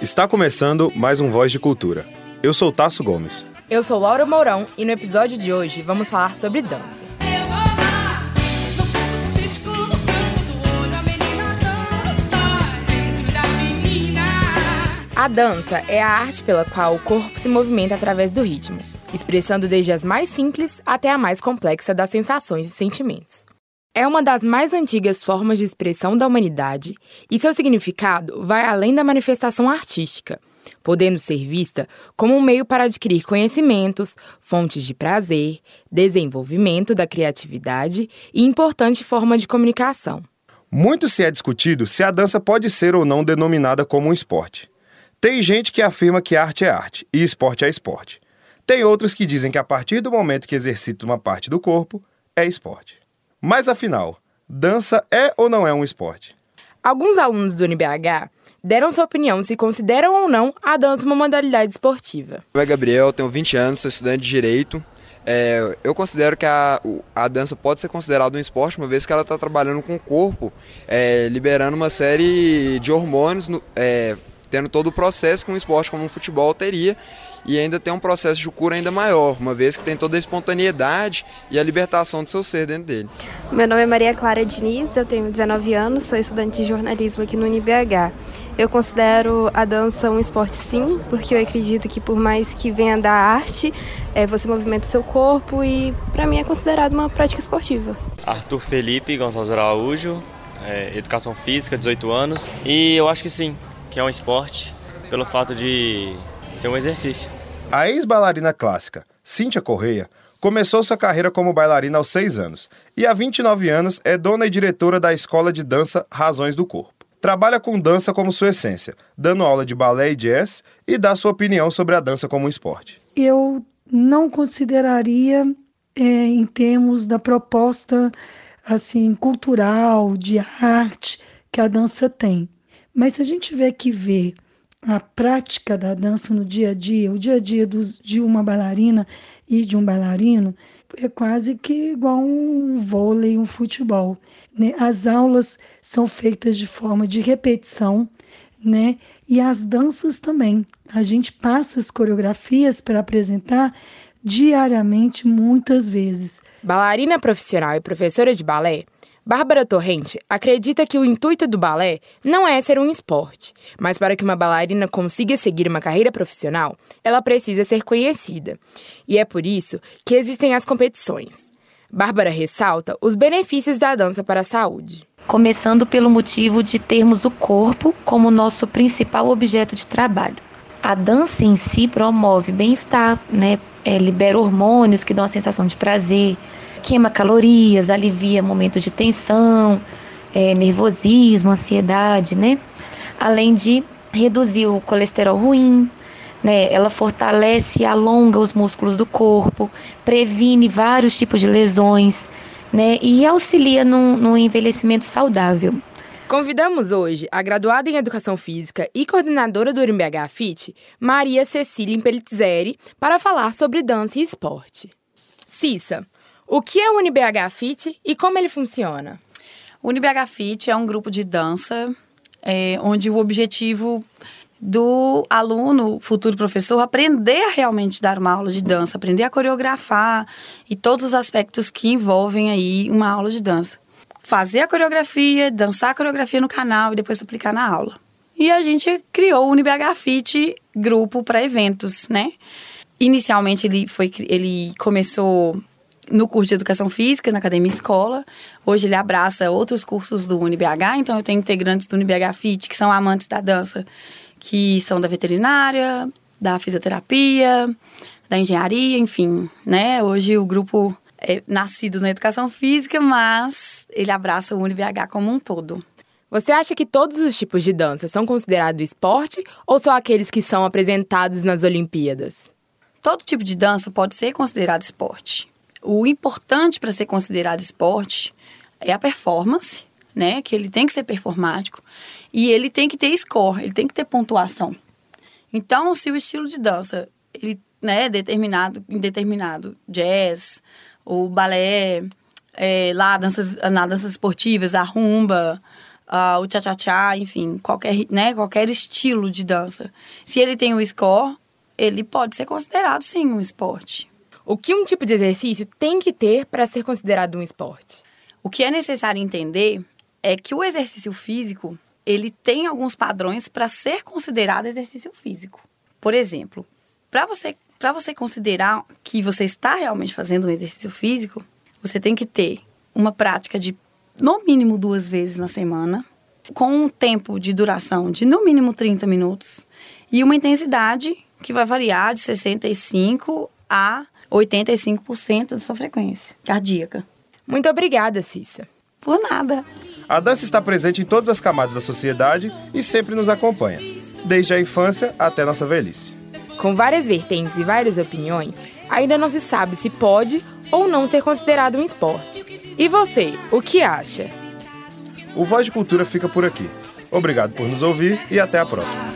Está começando mais um Voz de Cultura. Eu sou Tasso Gomes. Eu sou Laura Mourão e no episódio de hoje vamos falar sobre dança. A dança é a arte pela qual o corpo se movimenta através do ritmo, expressando desde as mais simples até a mais complexa das sensações e sentimentos. É uma das mais antigas formas de expressão da humanidade e seu significado vai além da manifestação artística, podendo ser vista como um meio para adquirir conhecimentos, fontes de prazer, desenvolvimento da criatividade e importante forma de comunicação. Muito se é discutido se a dança pode ser ou não denominada como um esporte. Tem gente que afirma que arte é arte e esporte é esporte. Tem outros que dizem que a partir do momento que exercita uma parte do corpo, é esporte. Mas afinal, dança é ou não é um esporte? Alguns alunos do UNBH deram sua opinião se consideram ou não a dança uma modalidade esportiva. Eu é Gabriel, tenho 20 anos, sou estudante de Direito. É, eu considero que a, a dança pode ser considerada um esporte, uma vez que ela está trabalhando com o corpo, é, liberando uma série de hormônios, no, é, tendo todo o processo que um esporte como o futebol teria e ainda tem um processo de cura ainda maior, uma vez que tem toda a espontaneidade e a libertação do seu ser dentro dele. Meu nome é Maria Clara Diniz, eu tenho 19 anos, sou estudante de jornalismo aqui no UniBH. Eu considero a dança um esporte sim, porque eu acredito que por mais que venha da arte, é, você movimenta o seu corpo e para mim é considerado uma prática esportiva. Arthur Felipe Gonçalves Araújo, é, Educação Física, 18 anos, e eu acho que sim, que é um esporte pelo fato de ser um exercício. A ex-bailarina clássica, Cíntia Correia, começou sua carreira como bailarina aos 6 anos e há 29 anos é dona e diretora da escola de dança Razões do Corpo. Trabalha com dança como sua essência, dando aula de balé e jazz e dá sua opinião sobre a dança como um esporte. Eu não consideraria, é, em termos da proposta assim cultural, de arte que a dança tem. Mas se a gente tiver que ver a prática da dança no dia a dia, o dia a dia dos, de uma bailarina e de um bailarino, é quase que igual um vôlei, um futebol. Né? As aulas são feitas de forma de repetição, né? E as danças também. A gente passa as coreografias para apresentar diariamente, muitas vezes. Bailarina profissional e professora de balé, Bárbara Torrente acredita que o intuito do balé não é ser um esporte, mas para que uma bailarina consiga seguir uma carreira profissional, ela precisa ser conhecida. E é por isso que existem as competições. Bárbara ressalta os benefícios da dança para a saúde. Começando pelo motivo de termos o corpo como nosso principal objeto de trabalho. A dança em si promove bem-estar, né? É, libera hormônios que dão a sensação de prazer, queima calorias, alivia momentos de tensão, é, nervosismo, ansiedade, né? Além de reduzir o colesterol ruim, né? Ela fortalece e alonga os músculos do corpo, previne vários tipos de lesões, né? E auxilia no envelhecimento saudável. Convidamos hoje a graduada em Educação Física e coordenadora do UNBH Fit, Maria Cecília Impelitzeri, para falar sobre dança e esporte. Cissa, o que é o UniBH Fit e como ele funciona? O UniBH Fit é um grupo de dança é, onde o objetivo do aluno, futuro professor, aprender a realmente dar uma aula de dança, aprender a coreografar e todos os aspectos que envolvem aí uma aula de dança. Fazer a coreografia, dançar a coreografia no canal e depois aplicar na aula. E a gente criou o UniBH Fit grupo para eventos, né? Inicialmente ele foi ele começou no curso de Educação Física, na Academia Escola. Hoje ele abraça outros cursos do UniBH, então eu tenho integrantes do UniBH Fit que são amantes da dança, que são da veterinária, da fisioterapia, da engenharia, enfim, né? Hoje o grupo é nascido na Educação Física, mas ele abraça o UniBH como um todo. Você acha que todos os tipos de dança são considerados esporte ou só aqueles que são apresentados nas Olimpíadas? Todo tipo de dança pode ser considerado esporte o importante para ser considerado esporte é a performance, né? Que ele tem que ser performático e ele tem que ter score, ele tem que ter pontuação. Então, se o estilo de dança ele né, determinado em determinado jazz ou balé, é, lá danças, na danças esportivas, a rumba, o tchá-tchá-tchá, enfim, qualquer, né, qualquer estilo de dança. Se ele tem o score, ele pode ser considerado, sim, um esporte. O que um tipo de exercício tem que ter para ser considerado um esporte? O que é necessário entender é que o exercício físico, ele tem alguns padrões para ser considerado exercício físico. Por exemplo, para você, você considerar que você está realmente fazendo um exercício físico, você tem que ter uma prática de no mínimo duas vezes na semana, com um tempo de duração de no mínimo 30 minutos e uma intensidade que vai variar de 65 a 85% da sua frequência cardíaca. Muito obrigada, Cissa. Por nada. A dança está presente em todas as camadas da sociedade e sempre nos acompanha, desde a infância até nossa velhice. Com várias vertentes e várias opiniões, ainda não se sabe se pode ou não ser considerado um esporte. E você, o que acha? O Voz de Cultura fica por aqui. Obrigado por nos ouvir e até a próxima.